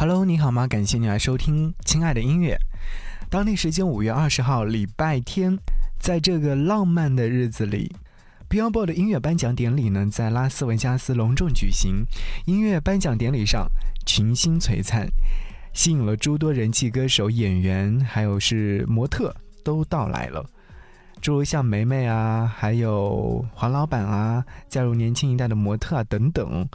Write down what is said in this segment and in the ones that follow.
Hello，你好吗？感谢你来收听《亲爱的音乐》。当地时间五月二十号，礼拜天，在这个浪漫的日子里，Billboard 的音乐颁奖典礼呢，在拉斯维加斯隆重举行。音乐颁奖典礼上，群星璀璨，吸引了诸多人气歌手、演员，还有是模特都到来了。诸如像梅梅啊，还有黄老板啊，加入年轻一代的模特啊等等。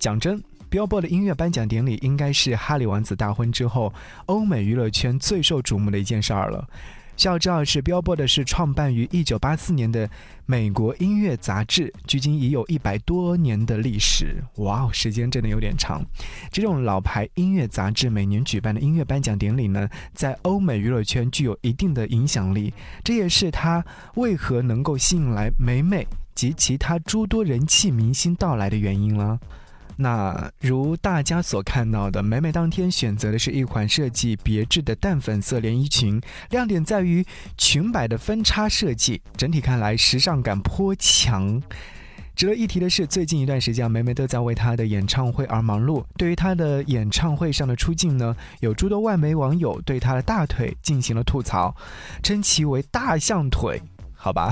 讲真。Billboard 的音乐颁奖典礼应该是哈里王子大婚之后，欧美娱乐圈最受瞩目的一件事儿了。需要知道是，Billboard 是创办于1984年的美国音乐杂志，距今已有一百多年的历史。哇哦，时间真的有点长。这种老牌音乐杂志每年举办的音乐颁奖典礼呢，在欧美娱乐圈具有一定的影响力，这也是它为何能够吸引来美美及其他诸多人气明星到来的原因了。那如大家所看到的，美美当天选择的是一款设计别致的淡粉色连衣裙，亮点在于裙摆的分叉设计，整体看来时尚感颇强。值得一提的是，最近一段时间，美美都在为她的演唱会而忙碌。对于她的演唱会上的出镜呢，有诸多外媒网友对她的大腿进行了吐槽，称其为“大象腿”。好吧，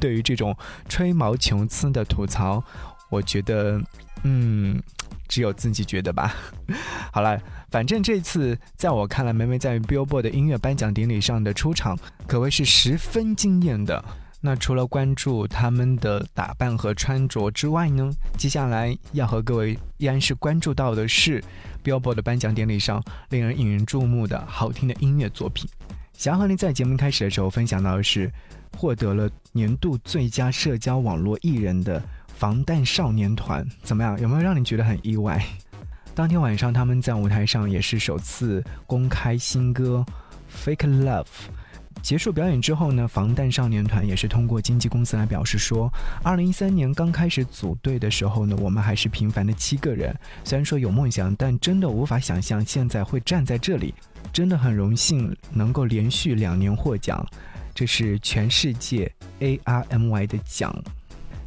对于这种吹毛求疵的吐槽，我觉得。嗯，只有自己觉得吧。好了，反正这次在我看来，梅梅在 Billboard 音乐颁奖典礼上的出场可谓是十分惊艳的。那除了关注他们的打扮和穿着之外呢，接下来要和各位依然是关注到的是 Billboard 的颁奖典礼上令人引人注目的好听的音乐作品。想要和您在节目开始的时候分享到的是，获得了年度最佳社交网络艺人的。防弹少年团怎么样？有没有让你觉得很意外？当天晚上他们在舞台上也是首次公开新歌《Fake Love》。结束表演之后呢，防弹少年团也是通过经纪公司来表示说，二零一三年刚开始组队的时候呢，我们还是平凡的七个人，虽然说有梦想，但真的无法想象现在会站在这里，真的很荣幸能够连续两年获奖，这是全世界 ARMY 的奖。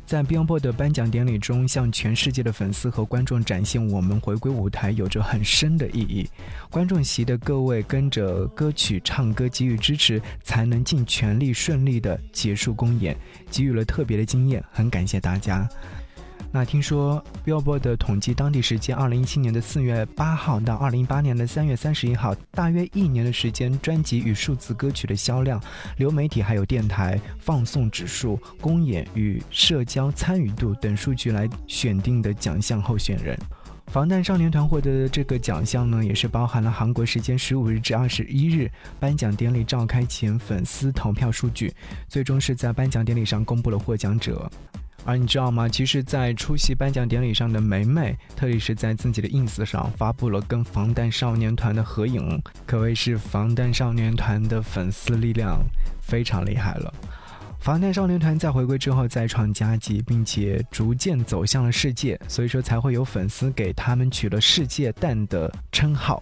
在 Billboard 的颁奖典礼中，向全世界的粉丝和观众展现我们回归舞台有着很深的意义。观众席的各位跟着歌曲唱歌给予支持，才能尽全力顺利的结束公演，给予了特别的经验。很感谢大家。那听说 Billboard 统计，当地时间二零一七年的四月八号到二零一八年的三月三十一号，大约一年的时间，专辑与数字歌曲的销量、流媒体还有电台放送指数、公演与社交参与度等数据来选定的奖项候选人。防弹少年团获得的这个奖项呢，也是包含了韩国时间十五日至二十一日颁奖典礼召开前粉丝投票数据，最终是在颁奖典礼上公布了获奖者。而你知道吗？其实，在出席颁奖典礼上的梅梅，特地是在自己的 ins 上发布了跟防弹少年团的合影，可谓是防弹少年团的粉丝力量非常厉害了。防弹少年团在回归之后再创佳绩，并且逐渐走向了世界，所以说才会有粉丝给他们取了“世界蛋”的称号。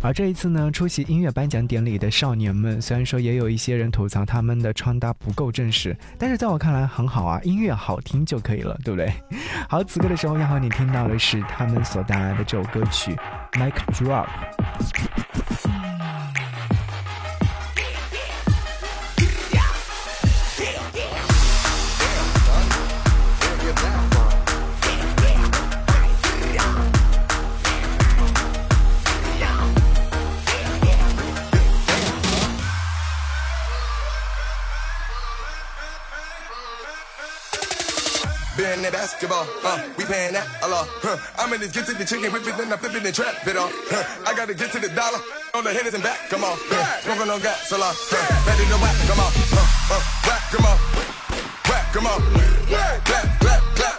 而这一次呢，出席音乐颁奖典礼的少年们，虽然说也有一些人吐槽他们的穿搭不够正式，但是在我看来很好啊，音乐好听就可以了，对不对？好，此刻的时候要和你听到的是他们所带来的这首歌曲《Mike Drop》。Basketball, uh, we paying that a lot. Huh. I'm in this get to the chicken, whip it, then I flip it and trap it off. Huh. I gotta get to the dollar, on the hitters and back, come on. Huh. Smoking on gas, a lot. Huh. Ready to whack, come on. Uh, uh, whack, come on. Whack, come on. Clap, clap, clap.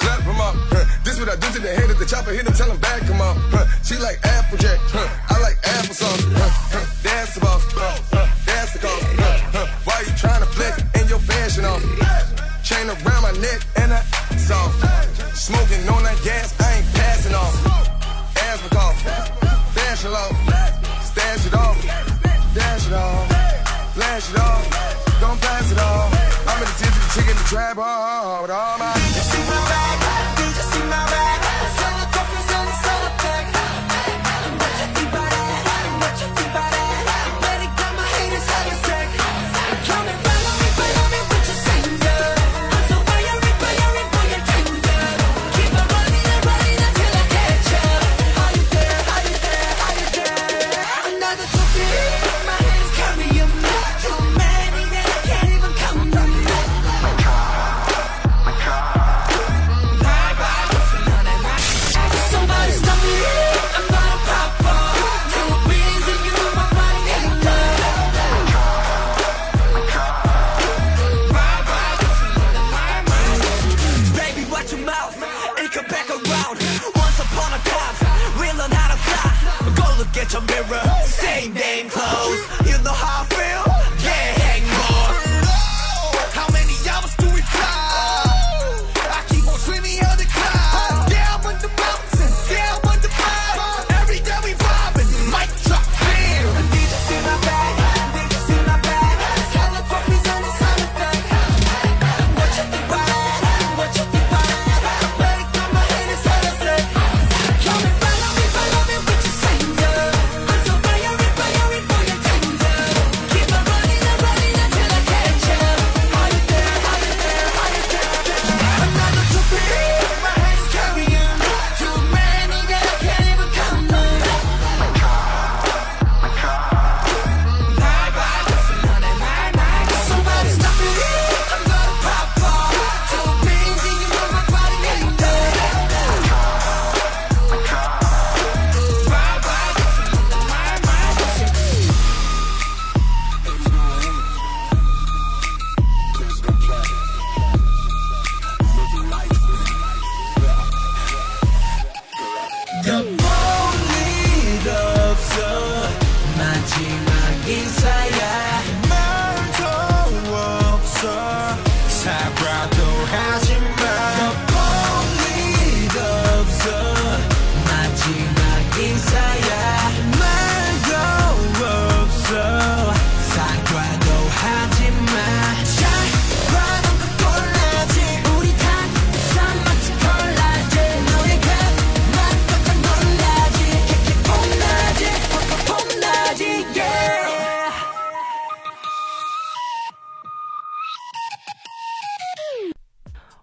Clap, come on. Huh. This what I do to the head of the chopper, hit him, tell him back, come on. Huh. She like Applejack, huh. I like applesauce. Huh. Huh. That's the boss, huh. Huh. that's the cause. Huh. Huh. Why you trying to flex in your fashion off? Chain around my neck I soft. Smoking on that gas, I ain't passing off. Asthma cough, fashion low. Stash it off, dash it off, flash it off. Don't pass it off. I'm in the tip of the chicken, the trap hard with all my. You see my bag,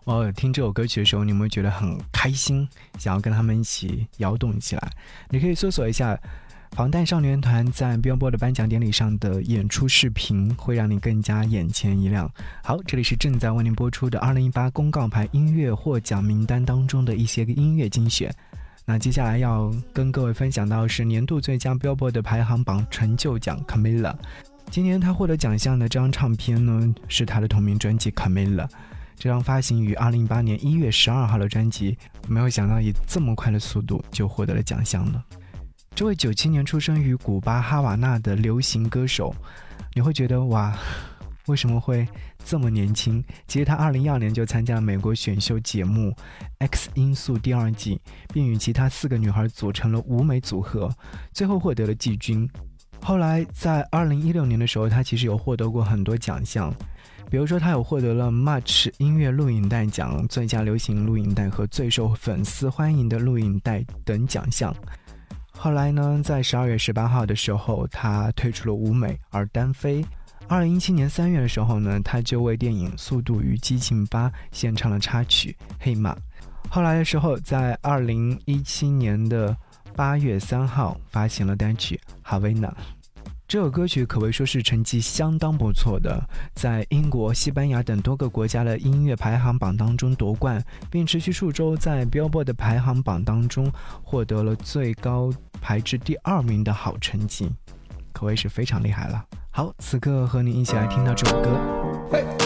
哦，听这首歌曲的时候，你有没有觉得很开心，想要跟他们一起摇动起来？你可以搜索一下防弹少年团在 Billboard 颁奖典礼上的演出视频，会让你更加眼前一亮。好，这里是正在为您播出的2018公告牌音乐获奖名单当中的一些个音乐精选。那接下来要跟各位分享到是年度最佳 Billboard 排行榜成就奖 Camila。今年他获得奖项的这张唱片呢，是他的同名专辑 Camila。这张发行于二零一八年一月十二号的专辑，没有想到以这么快的速度就获得了奖项了。这位九七年出生于古巴哈瓦那的流行歌手，你会觉得哇，为什么会这么年轻？其实他二零一二年就参加了美国选秀节目《X 因素》第二季，并与其他四个女孩组成了舞美组合，最后获得了季军。后来在二零一六年的时候，他其实有获得过很多奖项。比如说，他有获得了 Much 音乐录影带奖、最佳流行录影带和最受粉丝欢迎的录影带等奖项。后来呢，在十二月十八号的时候，他退出了舞美而单飞。二零一七年三月的时候呢，他就为电影《速度与激情八》献唱了插曲《黑马》。后来的时候，在二零一七年的八月三号发行了单曲《哈维娜》。这首歌曲可谓说是成绩相当不错的，在英国、西班牙等多个国家的音乐排行榜当中夺冠，并持续数周在 Billboard 的排行榜当中获得了最高排至第二名的好成绩，可谓是非常厉害了。好，此刻和你一起来听到这首歌。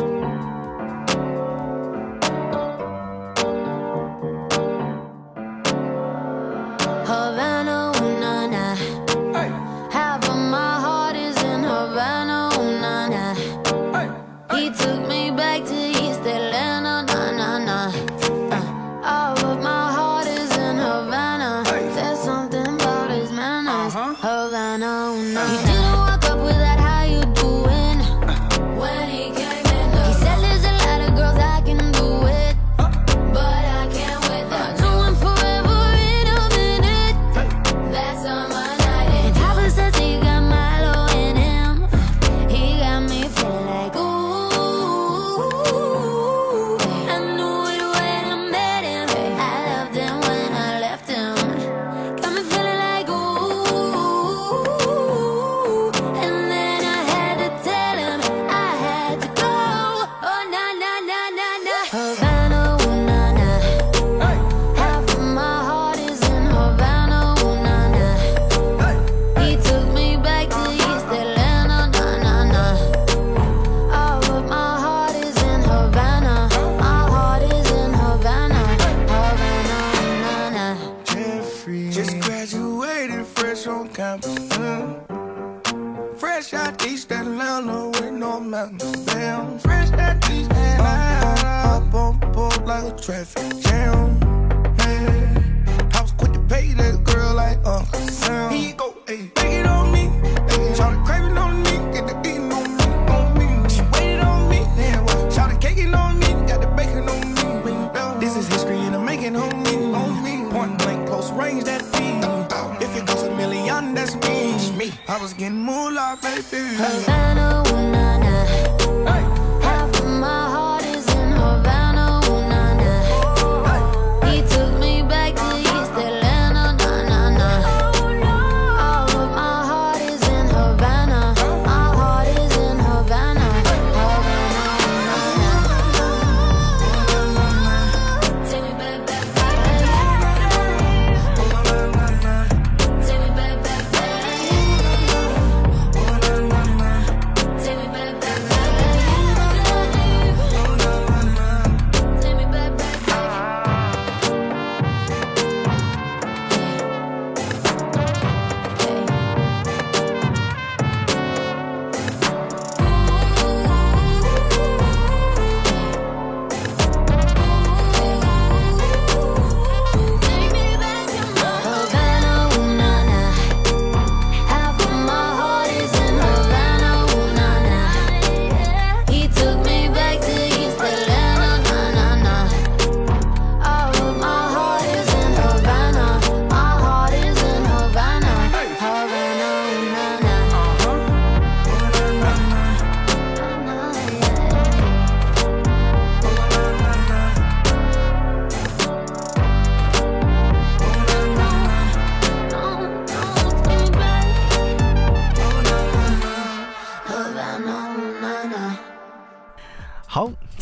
Atlanta with no mountains. Damn, fresh out East Atlanta. Up on board like a traffic jam. Man, I was quick to pay that girl like Uncle Sam. He go, hey, take it on me. Hey, shout it craving on me. Get the beating on me, on me. She waited on me. Damn, shout it caking on me. Got the bacon on me. This is history and I'm making on me. On me. Point blank, close range, that beat. If it goes a million, that's me. I was getting moolah, baby. Havana,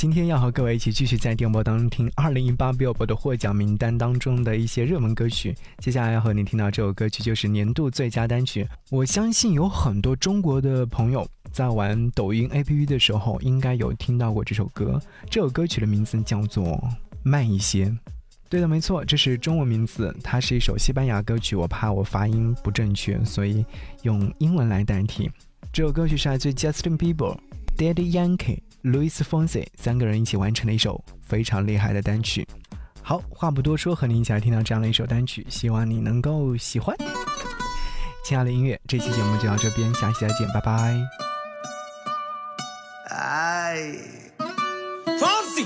今天要和各位一起继续在电波当中听2018 Billboard 的获奖名单当中的一些热门歌曲。接下来要和你听到这首歌曲就是年度最佳单曲。我相信有很多中国的朋友在玩抖音 APP 的时候，应该有听到过这首歌。这首歌曲的名字叫做《慢一些》。对的，没错，这是中文名字，它是一首西班牙歌曲。我怕我发音不正确，所以用英文来代替。这首歌曲是来自 Justin Bieber、Daddy Yankee、Louis Fonsy 三个人一起完成了一首非常厉害的单曲。好，话不多说，和你一起来听到这样的一首单曲，希望你能够喜欢。亲爱的音乐，这期节目就到这边，下期再见，拜拜。哎 Fonsi,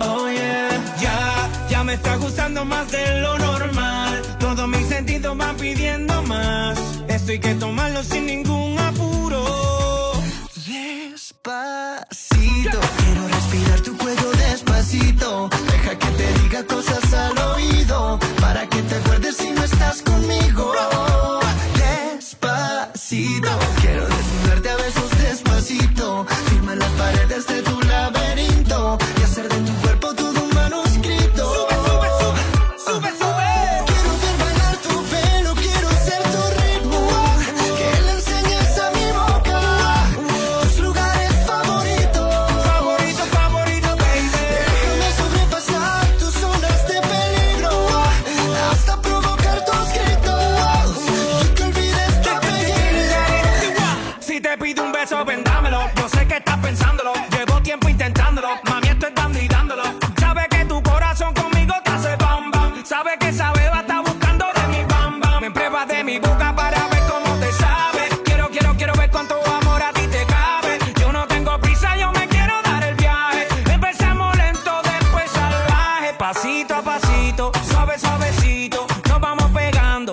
Oh yeah, ya, ya me está gustando más de lo normal. Todos mis sentidos van pidiendo más. Esto hay que tomarlo sin ningún apuro. Despacito, quiero respirar tu cuello despacito.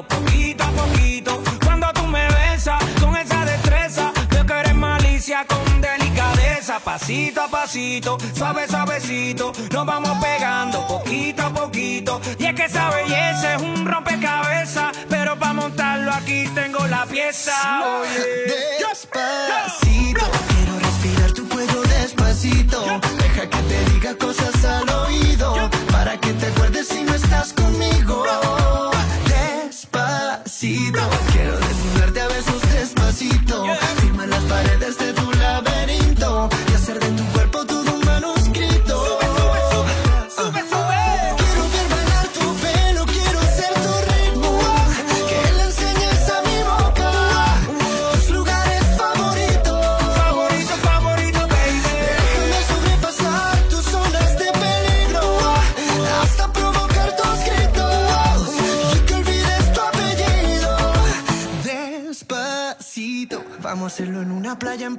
Poquito a poquito. Cuando tú me besas con esa destreza, veo que eres paciencia, con delicadeza, pasito a pasito, suave, suavecito, nos vamos pegando poquito a poquito. Y es que esa belleza es un rompecabezas, pero para montarlo aquí tengo la pieza. Oye. Despacito, quiero respirar tu cuello despacito. Deja que te diga cosas al oído, para que te acuerdes si no estás conmigo. Despacito, quiero desnudarte a besos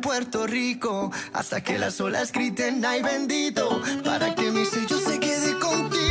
Puerto Rico hasta que las olas griten ay bendito para que mi sello se quede contigo.